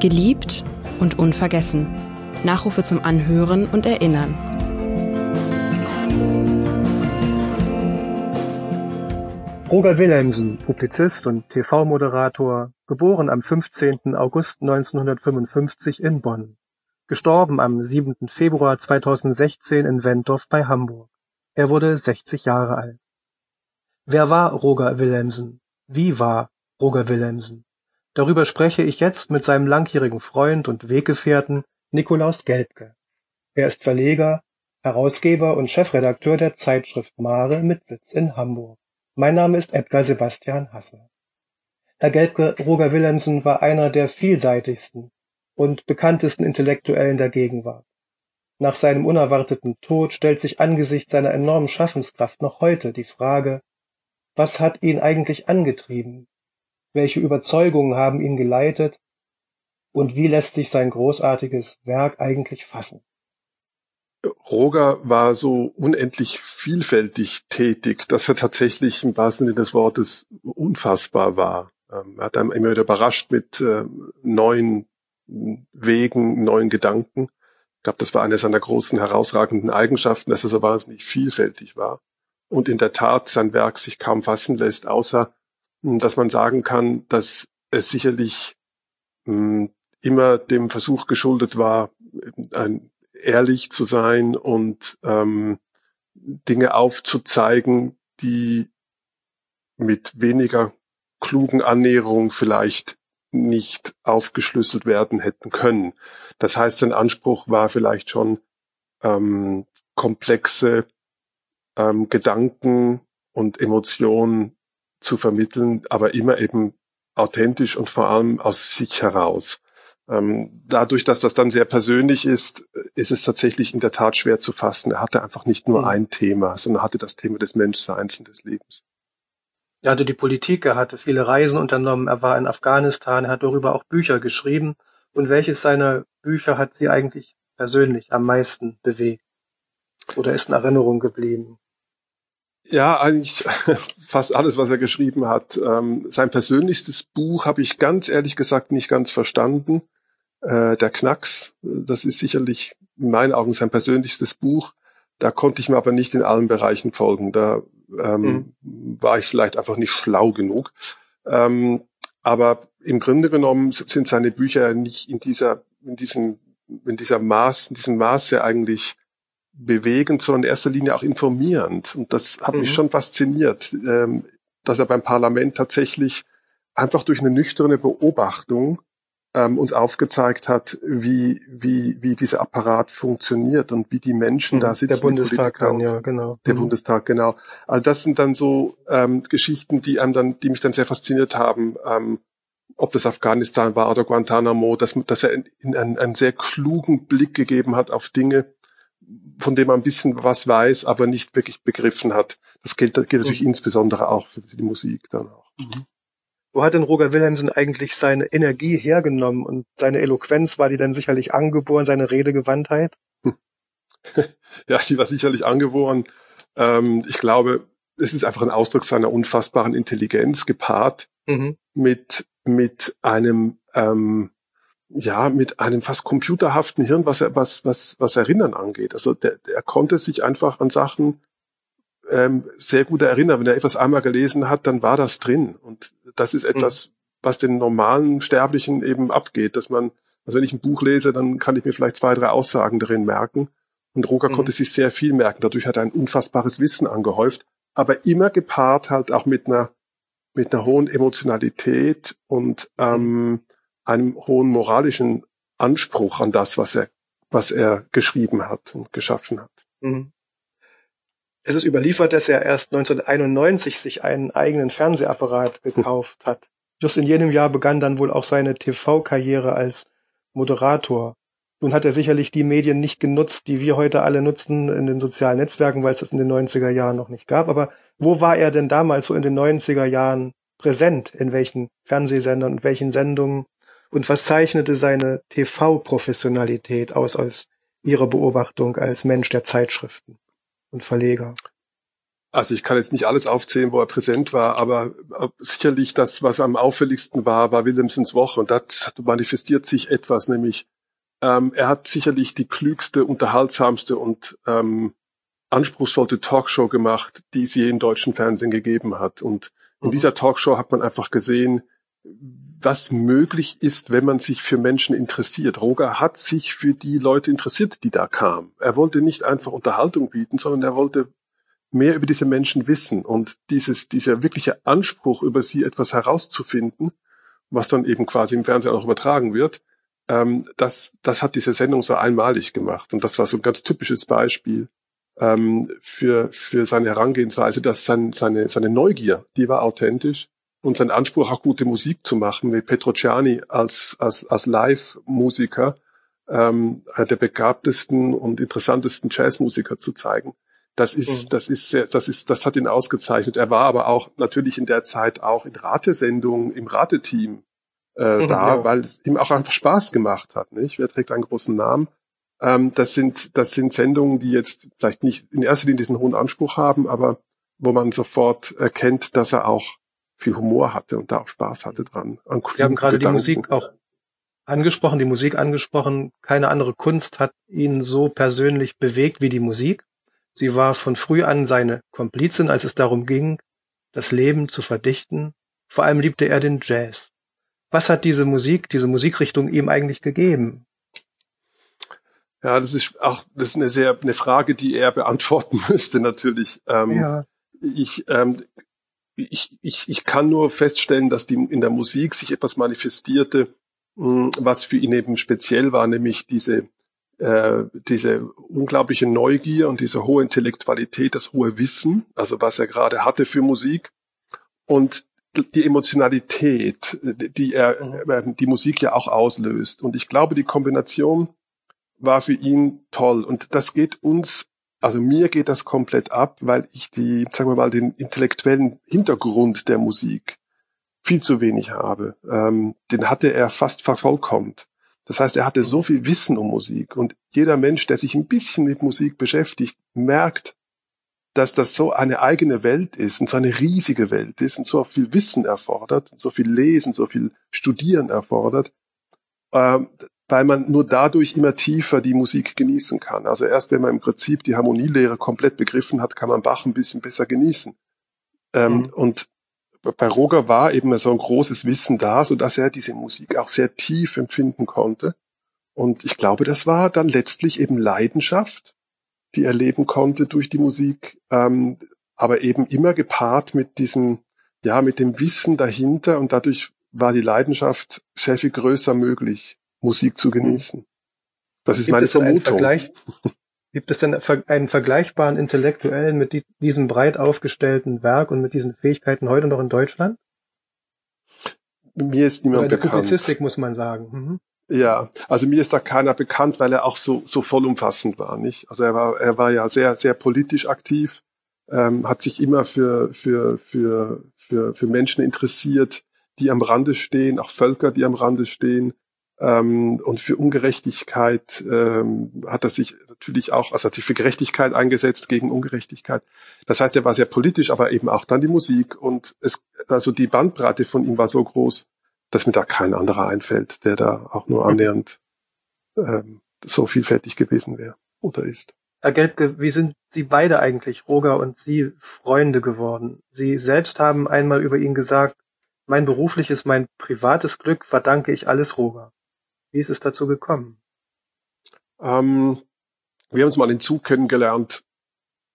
Geliebt und unvergessen. Nachrufe zum Anhören und Erinnern. Roger Wilhelmsen, Publizist und TV-Moderator, geboren am 15. August 1955 in Bonn. Gestorben am 7. Februar 2016 in Wentorf bei Hamburg. Er wurde 60 Jahre alt. Wer war Roger Wilhelmsen? Wie war Roger Wilhelmsen? Darüber spreche ich jetzt mit seinem langjährigen Freund und Weggefährten Nikolaus Gelbke. Er ist Verleger, Herausgeber und Chefredakteur der Zeitschrift Mare mit Sitz in Hamburg. Mein Name ist Edgar Sebastian Hasse. Herr Gelbke, Roger Wilhelmsen war einer der vielseitigsten und bekanntesten Intellektuellen der Gegenwart. Nach seinem unerwarteten Tod stellt sich angesichts seiner enormen Schaffenskraft noch heute die Frage, was hat ihn eigentlich angetrieben? Welche Überzeugungen haben ihn geleitet? Und wie lässt sich sein großartiges Werk eigentlich fassen? Roger war so unendlich vielfältig tätig, dass er tatsächlich im wahrsten Sinne des Wortes unfassbar war. Ähm, er hat einem immer wieder überrascht mit äh, neuen Wegen, neuen Gedanken. Ich glaube, das war eine seiner großen herausragenden Eigenschaften, dass er so wahnsinnig vielfältig war. Und in der Tat sein Werk sich kaum fassen lässt, außer dass man sagen kann, dass es sicherlich hm, immer dem Versuch geschuldet war, ein ehrlich zu sein und ähm, Dinge aufzuzeigen, die mit weniger klugen Annäherung vielleicht nicht aufgeschlüsselt werden hätten können. Das heißt, sein Anspruch war vielleicht schon ähm, komplexe ähm, Gedanken und Emotionen zu vermitteln, aber immer eben authentisch und vor allem aus sich heraus. Ähm, dadurch, dass das dann sehr persönlich ist, ist es tatsächlich in der Tat schwer zu fassen. Er hatte einfach nicht nur mhm. ein Thema, sondern hatte das Thema des Menschseins und des Lebens. Er hatte die Politik, er hatte viele Reisen unternommen, er war in Afghanistan, er hat darüber auch Bücher geschrieben. Und welches seiner Bücher hat Sie eigentlich persönlich am meisten bewegt? Oder ist in Erinnerung geblieben? Ja, eigentlich fast alles, was er geschrieben hat. Ähm, sein persönlichstes Buch habe ich ganz ehrlich gesagt nicht ganz verstanden äh, der Knacks. Das ist sicherlich in meinen Augen sein persönlichstes Buch. Da konnte ich mir aber nicht in allen Bereichen folgen. Da ähm, mhm. war ich vielleicht einfach nicht schlau genug. Ähm, aber im Grunde genommen sind seine Bücher nicht in dieser, in diesem, in dieser Maß, in diesem Maße eigentlich bewegend, sondern in erster Linie auch informierend. Und das hat mhm. mich schon fasziniert, ähm, dass er beim Parlament tatsächlich einfach durch eine nüchterne Beobachtung ähm, uns aufgezeigt hat, wie, wie, wie dieser Apparat funktioniert und wie die Menschen mhm, da sitzen. Der Bundestag dann, ja, genau. Der mhm. Bundestag, genau. Also das sind dann so ähm, Geschichten, die einem dann, die mich dann sehr fasziniert haben, ähm, ob das Afghanistan war oder Guantanamo, dass, dass er in, in einen, einen sehr klugen Blick gegeben hat auf Dinge, von dem man ein bisschen was weiß, aber nicht wirklich begriffen hat. Das gilt, gilt natürlich mhm. insbesondere auch für die Musik dann auch. Mhm. Wo hat denn Roger Wilhelmsen eigentlich seine Energie hergenommen und seine Eloquenz, war die dann sicherlich angeboren, seine Redegewandtheit? Ja, die war sicherlich angeboren. Ähm, ich glaube, es ist einfach ein Ausdruck seiner unfassbaren Intelligenz gepaart mhm. mit, mit einem, ähm, ja, mit einem fast computerhaften Hirn, was er, was, was, was Erinnern angeht. Also der, der konnte sich einfach an Sachen ähm, sehr gut erinnern. Wenn er etwas einmal gelesen hat, dann war das drin. Und das ist etwas, mhm. was den normalen Sterblichen eben abgeht, dass man, also wenn ich ein Buch lese, dann kann ich mir vielleicht zwei, drei Aussagen darin merken. Und Roger mhm. konnte sich sehr viel merken. Dadurch hat er ein unfassbares Wissen angehäuft, aber immer gepaart halt auch mit einer, mit einer hohen Emotionalität und ähm, mhm. Einem hohen moralischen Anspruch an das, was er, was er geschrieben hat und geschaffen hat. Mhm. Es ist überliefert, dass er erst 1991 sich einen eigenen Fernsehapparat gekauft hat. Just in jenem Jahr begann dann wohl auch seine TV-Karriere als Moderator. Nun hat er sicherlich die Medien nicht genutzt, die wir heute alle nutzen in den sozialen Netzwerken, weil es das in den 90er Jahren noch nicht gab. Aber wo war er denn damals so in den 90er Jahren präsent? In welchen Fernsehsendern und welchen Sendungen? Und was zeichnete seine TV-Professionalität aus aus Ihrer Beobachtung als Mensch der Zeitschriften? und Verleger. Also ich kann jetzt nicht alles aufzählen, wo er präsent war, aber sicherlich das, was am auffälligsten war, war Williamsons Woche und das manifestiert sich etwas, nämlich ähm, er hat sicherlich die klügste, unterhaltsamste und ähm, anspruchsvolle Talkshow gemacht, die es je im deutschen Fernsehen gegeben hat. Und in mhm. dieser Talkshow hat man einfach gesehen, was möglich ist, wenn man sich für Menschen interessiert. Roger hat sich für die Leute interessiert, die da kamen. Er wollte nicht einfach Unterhaltung bieten, sondern er wollte mehr über diese Menschen wissen und dieses, dieser wirkliche Anspruch, über sie etwas herauszufinden, was dann eben quasi im Fernsehen auch übertragen wird, ähm, das, das hat diese Sendung so einmalig gemacht. Und das war so ein ganz typisches Beispiel ähm, für, für seine Herangehensweise, dass sein, seine, seine Neugier, die war authentisch und sein Anspruch, auch gute Musik zu machen, wie Petrociani als, als, als Live-Musiker, ähm, der begabtesten und interessantesten Jazzmusiker zu zeigen. Das ist, mhm. das ist sehr, das ist, das hat ihn ausgezeichnet. Er war aber auch natürlich in der Zeit auch in Ratesendungen im Rateteam äh, mhm, da, ja. weil es ihm auch einfach Spaß gemacht hat. Nicht? Wer trägt einen großen Namen? Ähm, das sind, das sind Sendungen, die jetzt vielleicht nicht in erster Linie diesen hohen Anspruch haben, aber wo man sofort erkennt, dass er auch viel Humor hatte und da auch Spaß hatte dran. Sie haben gerade Gedanken. die Musik auch angesprochen, die Musik angesprochen. Keine andere Kunst hat ihn so persönlich bewegt wie die Musik. Sie war von früh an seine Komplizin, als es darum ging, das Leben zu verdichten. Vor allem liebte er den Jazz. Was hat diese Musik, diese Musikrichtung ihm eigentlich gegeben? Ja, das ist auch das ist eine sehr eine Frage, die er beantworten müsste natürlich. Ähm, ja. Ich ähm, ich, ich, ich kann nur feststellen, dass die in der Musik sich etwas manifestierte, hm, was für ihn eben speziell war, nämlich diese äh, diese unglaubliche Neugier und diese hohe Intellektualität, das hohe Wissen, also was er gerade hatte für Musik und die Emotionalität, die er, mhm. äh, die Musik ja auch auslöst. Und ich glaube, die Kombination war für ihn toll. Und das geht uns, also mir geht das komplett ab, weil ich die, sagen wir mal, den intellektuellen Hintergrund der Musik viel zu wenig habe. Ähm, den hatte er fast vervollkommt. Das heißt, er hatte so viel Wissen um Musik und jeder Mensch, der sich ein bisschen mit Musik beschäftigt, merkt, dass das so eine eigene Welt ist und so eine riesige Welt ist und so viel Wissen erfordert, so viel Lesen, so viel Studieren erfordert, äh, weil man nur dadurch immer tiefer die Musik genießen kann. Also erst wenn man im Prinzip die Harmonielehre komplett begriffen hat, kann man Bach ein bisschen besser genießen. Ähm, mhm. Und bei Roger war eben so ein großes Wissen da, so dass er diese Musik auch sehr tief empfinden konnte. Und ich glaube, das war dann letztlich eben Leidenschaft, die er leben konnte durch die Musik, ähm, aber eben immer gepaart mit diesem, ja, mit dem Wissen dahinter und dadurch war die Leidenschaft sehr viel größer möglich, Musik zu genießen. Das ist gibt meine Vermutung. gibt es denn einen vergleichbaren Intellektuellen mit diesem breit aufgestellten Werk und mit diesen Fähigkeiten heute noch in Deutschland? Mir ist niemand bekannt. Publizistik muss man sagen. Mhm. Ja, also mir ist da keiner bekannt, weil er auch so, so vollumfassend war, nicht? Also er war, er war ja sehr, sehr politisch aktiv, ähm, hat sich immer für, für, für, für, für Menschen interessiert, die am Rande stehen, auch Völker, die am Rande stehen. Ähm, und für Ungerechtigkeit ähm, hat er sich natürlich auch, also hat sich für Gerechtigkeit eingesetzt gegen Ungerechtigkeit. Das heißt, er war sehr politisch, aber eben auch dann die Musik und es, also die Bandbreite von ihm war so groß, dass mir da kein anderer einfällt, der da auch nur annähernd ähm, so vielfältig gewesen wäre oder ist. Herr Gelbke, wie sind Sie beide eigentlich, Roger und Sie, Freunde geworden? Sie selbst haben einmal über ihn gesagt, mein berufliches, mein privates Glück verdanke ich alles Roger. Wie ist es dazu gekommen? Ähm, wir haben uns mal in Zug kennengelernt,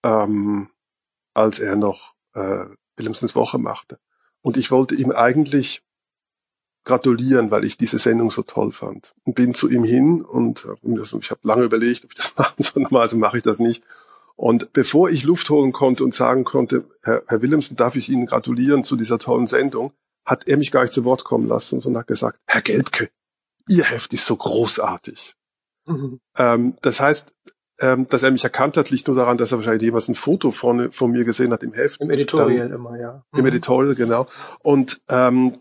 ähm, als er noch äh, Willemsens Woche machte. Und ich wollte ihm eigentlich gratulieren, weil ich diese Sendung so toll fand. Und bin zu ihm hin und ich habe lange überlegt, ob ich das machen soll. Normalerweise mache ich das nicht. Und bevor ich Luft holen konnte und sagen konnte, Herr, Herr Willemsen, darf ich Ihnen gratulieren zu dieser tollen Sendung, hat er mich gar nicht zu Wort kommen lassen, sondern hat gesagt, Herr Gelbke, Ihr Heft ist so großartig. Mhm. Ähm, das heißt, ähm, dass er mich erkannt hat, liegt nur daran, dass er wahrscheinlich jemals ein Foto von, von mir gesehen hat im Heft. Im Editorial Dann, immer, ja. Im mhm. Editorial, genau. Und ähm,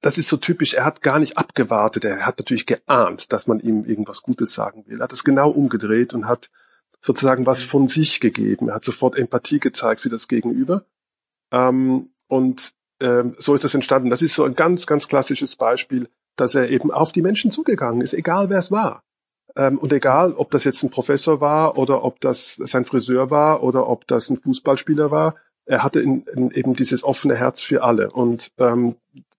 das ist so typisch, er hat gar nicht abgewartet, er hat natürlich geahnt, dass man ihm irgendwas Gutes sagen will. Er hat es genau umgedreht und hat sozusagen was von sich gegeben. Er hat sofort Empathie gezeigt für das Gegenüber. Ähm, und ähm, so ist das entstanden. Das ist so ein ganz, ganz klassisches Beispiel, dass er eben auf die Menschen zugegangen ist, egal wer es war. Ähm, und egal, ob das jetzt ein Professor war oder ob das sein Friseur war oder ob das ein Fußballspieler war, er hatte in, in eben dieses offene Herz für alle. Und ähm,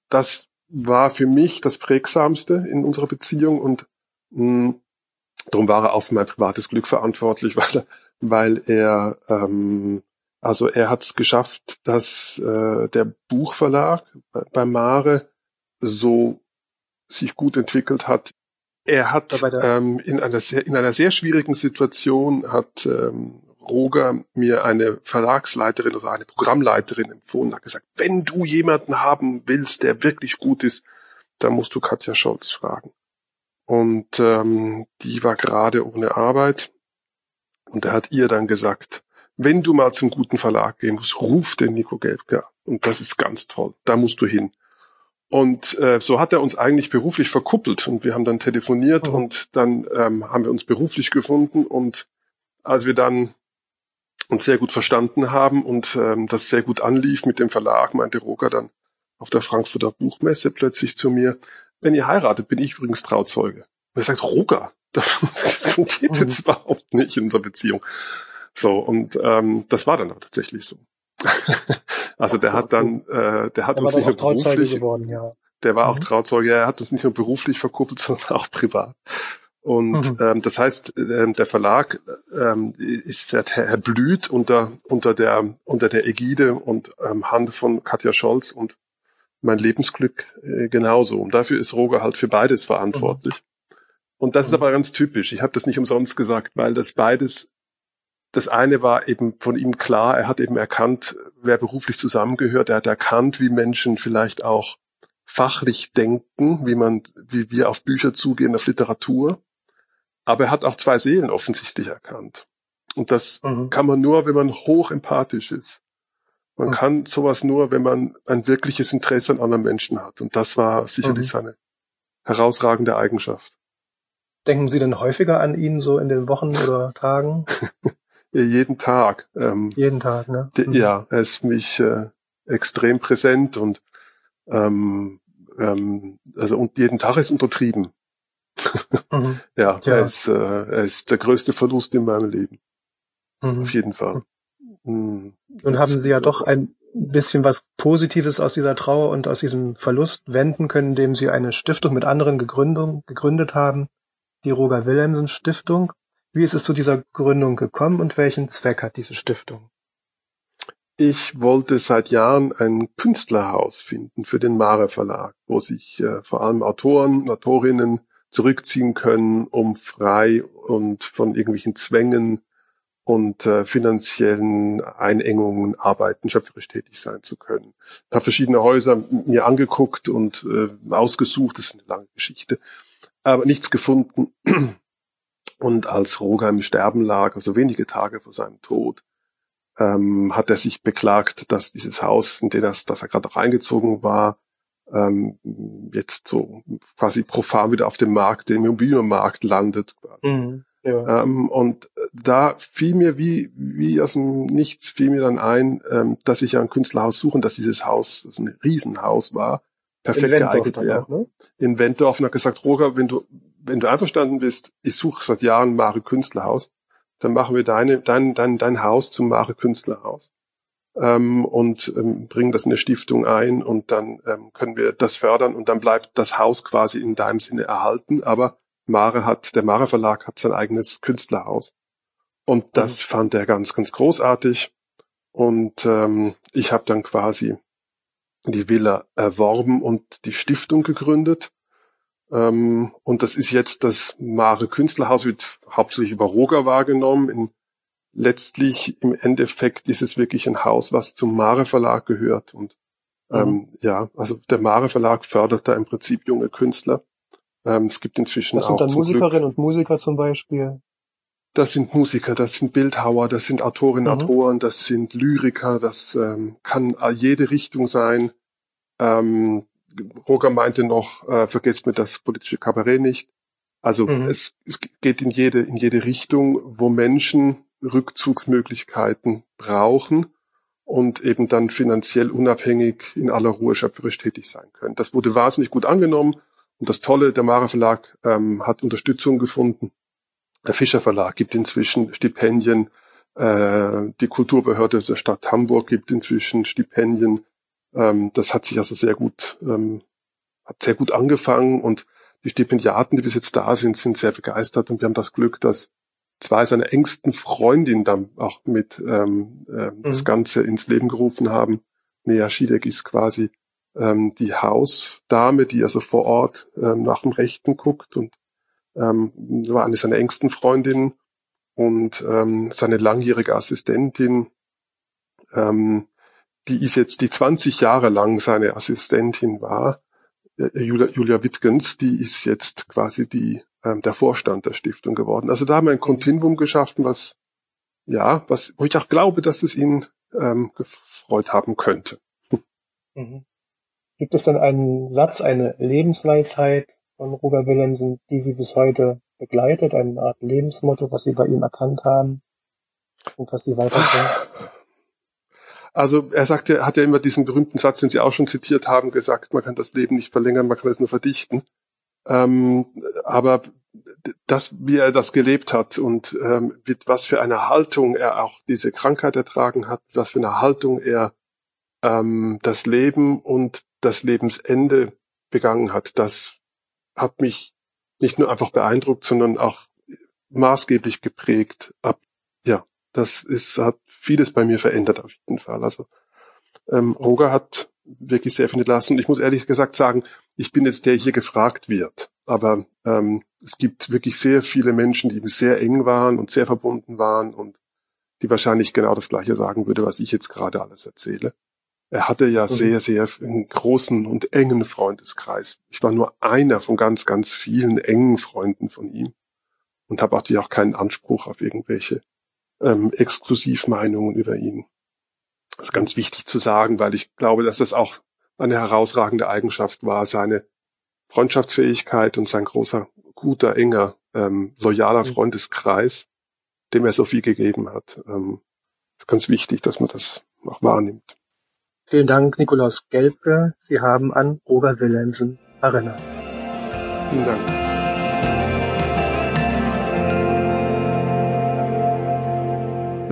das war für mich das Prägsamste in unserer Beziehung und mh, darum war er auch für mein privates Glück verantwortlich, weil er, weil er ähm, also er hat es geschafft, dass äh, der Buchverlag bei Mare so sich gut entwickelt hat. Er hat ähm, in, einer sehr, in einer sehr schwierigen Situation hat ähm, Roger mir eine Verlagsleiterin oder eine Programmleiterin empfohlen, hat gesagt, wenn du jemanden haben willst, der wirklich gut ist, dann musst du Katja Scholz fragen. Und ähm, die war gerade ohne Arbeit und er hat ihr dann gesagt, wenn du mal zum guten Verlag gehen musst, ruf den Nico Gelbke an. Und das ist ganz toll. Da musst du hin. Und äh, so hat er uns eigentlich beruflich verkuppelt und wir haben dann telefoniert mhm. und dann ähm, haben wir uns beruflich gefunden und als wir dann uns sehr gut verstanden haben und ähm, das sehr gut anlief mit dem Verlag, meinte Roger dann auf der Frankfurter Buchmesse plötzlich zu mir, wenn ihr heiratet, bin ich übrigens Trauzeuge. Und er sagt, Roger, das geht jetzt mhm. überhaupt nicht in unserer Beziehung. So, und ähm, das war dann auch tatsächlich so. also der hat dann, äh, der hat der uns nicht nur beruflich, geworden, ja. der war mhm. auch Trauzeuge, er hat uns nicht nur beruflich verkuppelt, sondern auch privat. Und mhm. ähm, das heißt, ähm, der Verlag ähm, ist er blüht unter unter der unter der Ägide und ähm, Hand von Katja Scholz und mein Lebensglück äh, genauso. Und dafür ist Roger halt für beides verantwortlich. Mhm. Und das ist mhm. aber ganz typisch. Ich habe das nicht umsonst gesagt, weil das beides das eine war eben von ihm klar, er hat eben erkannt, wer beruflich zusammengehört. Er hat erkannt, wie Menschen vielleicht auch fachlich denken, wie man, wie wir auf Bücher zugehen, auf Literatur. Aber er hat auch zwei Seelen offensichtlich erkannt. Und das mhm. kann man nur, wenn man hoch empathisch ist. Man mhm. kann sowas nur, wenn man ein wirkliches Interesse an anderen Menschen hat. Und das war sicherlich mhm. seine herausragende Eigenschaft. Denken Sie denn häufiger an ihn so in den Wochen oder Tagen? jeden Tag. Ähm, jeden Tag, ne? Mhm. Ja, er ist mich äh, extrem präsent und ähm, ähm, also und jeden Tag ist untertrieben. mhm. ja, ja, Er, ist, äh, er ist der größte Verlust in meinem Leben. Mhm. Auf jeden Fall. Mhm. Nun haben Sie ja doch ein bisschen was Positives aus dieser Trauer und aus diesem Verlust wenden können, indem Sie eine Stiftung mit anderen gegründet haben, die Roger Wilhelmsen Stiftung. Wie ist es zu dieser Gründung gekommen und welchen Zweck hat diese Stiftung? Ich wollte seit Jahren ein Künstlerhaus finden für den Mare Verlag, wo sich äh, vor allem Autoren, Autorinnen zurückziehen können, um frei und von irgendwelchen Zwängen und äh, finanziellen Einengungen arbeiten, schöpferisch tätig sein zu können. Ich habe verschiedene Häuser mir angeguckt und äh, ausgesucht, das ist eine lange Geschichte, aber nichts gefunden, und als Roger im Sterben lag, also wenige Tage vor seinem Tod, ähm, hat er sich beklagt, dass dieses Haus, in das, das er gerade auch eingezogen war, ähm, jetzt so quasi profan wieder auf dem Markt, dem Immobilienmarkt landet. Mhm, ja. ähm, und da fiel mir wie, wie aus dem Nichts fiel mir dann ein, ähm, dass ich ein Künstlerhaus suche und dass dieses Haus, das ein Riesenhaus war, perfekt geeignet wäre. Ne? In Wendorf und hat gesagt, Roger, wenn du wenn du einverstanden bist, ich suche seit Jahren Mare Künstlerhaus, dann machen wir deine, dein, dein, dein Haus zum Mare Künstlerhaus ähm, und ähm, bringen das in eine Stiftung ein und dann ähm, können wir das fördern und dann bleibt das Haus quasi in deinem Sinne erhalten, aber Mare hat, der Mare Verlag hat sein eigenes Künstlerhaus. Und das mhm. fand er ganz, ganz großartig. Und ähm, ich habe dann quasi die Villa erworben und die Stiftung gegründet. Ähm, und das ist jetzt das Mare Künstlerhaus, wird hauptsächlich über Roger wahrgenommen. In, letztlich im Endeffekt ist es wirklich ein Haus, was zum Mare Verlag gehört. Und ähm, mhm. ja, also der Mare Verlag fördert da im Prinzip junge Künstler. Ähm, es gibt inzwischen das auch. Das sind dann Musikerinnen Glück, und Musiker zum Beispiel. Das sind Musiker, das sind Bildhauer, das sind Autorinnen, mhm. Autoren, das sind Lyriker, das ähm, kann jede Richtung sein. Ähm, Roger meinte noch, äh, vergesst mir das politische Kabarett nicht. Also mhm. es, es geht in jede, in jede Richtung, wo Menschen Rückzugsmöglichkeiten brauchen und eben dann finanziell unabhängig in aller Ruhe schöpferisch tätig sein können. Das wurde wahnsinnig gut angenommen und das Tolle, der Mara Verlag ähm, hat Unterstützung gefunden. Der Fischer Verlag gibt inzwischen Stipendien, äh, die Kulturbehörde der Stadt Hamburg gibt inzwischen Stipendien. Ähm, das hat sich also sehr gut, ähm, hat sehr gut angefangen und die Stipendiaten, die bis jetzt da sind, sind sehr begeistert und wir haben das Glück, dass zwei seiner engsten Freundinnen dann auch mit ähm, äh, mhm. das Ganze ins Leben gerufen haben. Nea Schiedek ist quasi ähm, die Hausdame, die also vor Ort ähm, nach dem Rechten guckt und ähm, war eine seiner engsten Freundinnen und ähm, seine langjährige Assistentin, ähm, die ist jetzt, die 20 Jahre lang seine Assistentin war, äh, Julia, Julia Wittgens, die ist jetzt quasi die ähm, der Vorstand der Stiftung geworden. Also da haben wir ein Kontinuum geschaffen, was ja, was wo ich auch glaube, dass es ihn ähm, gefreut haben könnte. Mhm. Gibt es dann einen Satz, eine Lebensweisheit von Roger Willemsen, die Sie bis heute begleitet, eine Art Lebensmotto, was Sie bei ihm erkannt haben und was Sie weiterbringen? Also er sagte, er hat ja immer diesen berühmten Satz, den Sie auch schon zitiert haben, gesagt, man kann das Leben nicht verlängern, man kann es nur verdichten. Ähm, aber das, wie er das gelebt hat und ähm, mit was für eine Haltung er auch diese Krankheit ertragen hat, was für eine Haltung er ähm, das Leben und das Lebensende begangen hat, das hat mich nicht nur einfach beeindruckt, sondern auch maßgeblich geprägt. Ab, ja, das ist, hat vieles bei mir verändert auf jeden Fall. Also ähm, Roger hat wirklich sehr viel lassen. Und ich muss ehrlich gesagt sagen, ich bin jetzt der hier gefragt wird. Aber ähm, es gibt wirklich sehr viele Menschen, die ihm sehr eng waren und sehr verbunden waren und die wahrscheinlich genau das Gleiche sagen würde, was ich jetzt gerade alles erzähle. Er hatte ja mhm. sehr, sehr einen großen und engen Freundeskreis. Ich war nur einer von ganz, ganz vielen engen Freunden von ihm und habe natürlich auch keinen Anspruch auf irgendwelche ähm, Exklusivmeinungen über ihn. Das ist ganz wichtig zu sagen, weil ich glaube, dass das auch eine herausragende Eigenschaft war, seine Freundschaftsfähigkeit und sein großer, guter, enger, ähm, loyaler mhm. Freundeskreis, dem er so viel gegeben hat. Ähm, ist ganz wichtig, dass man das auch wahrnimmt. Vielen Dank, Nikolaus Gelbke. Sie haben an Robert Wilhelmsen erinnert. Vielen Dank.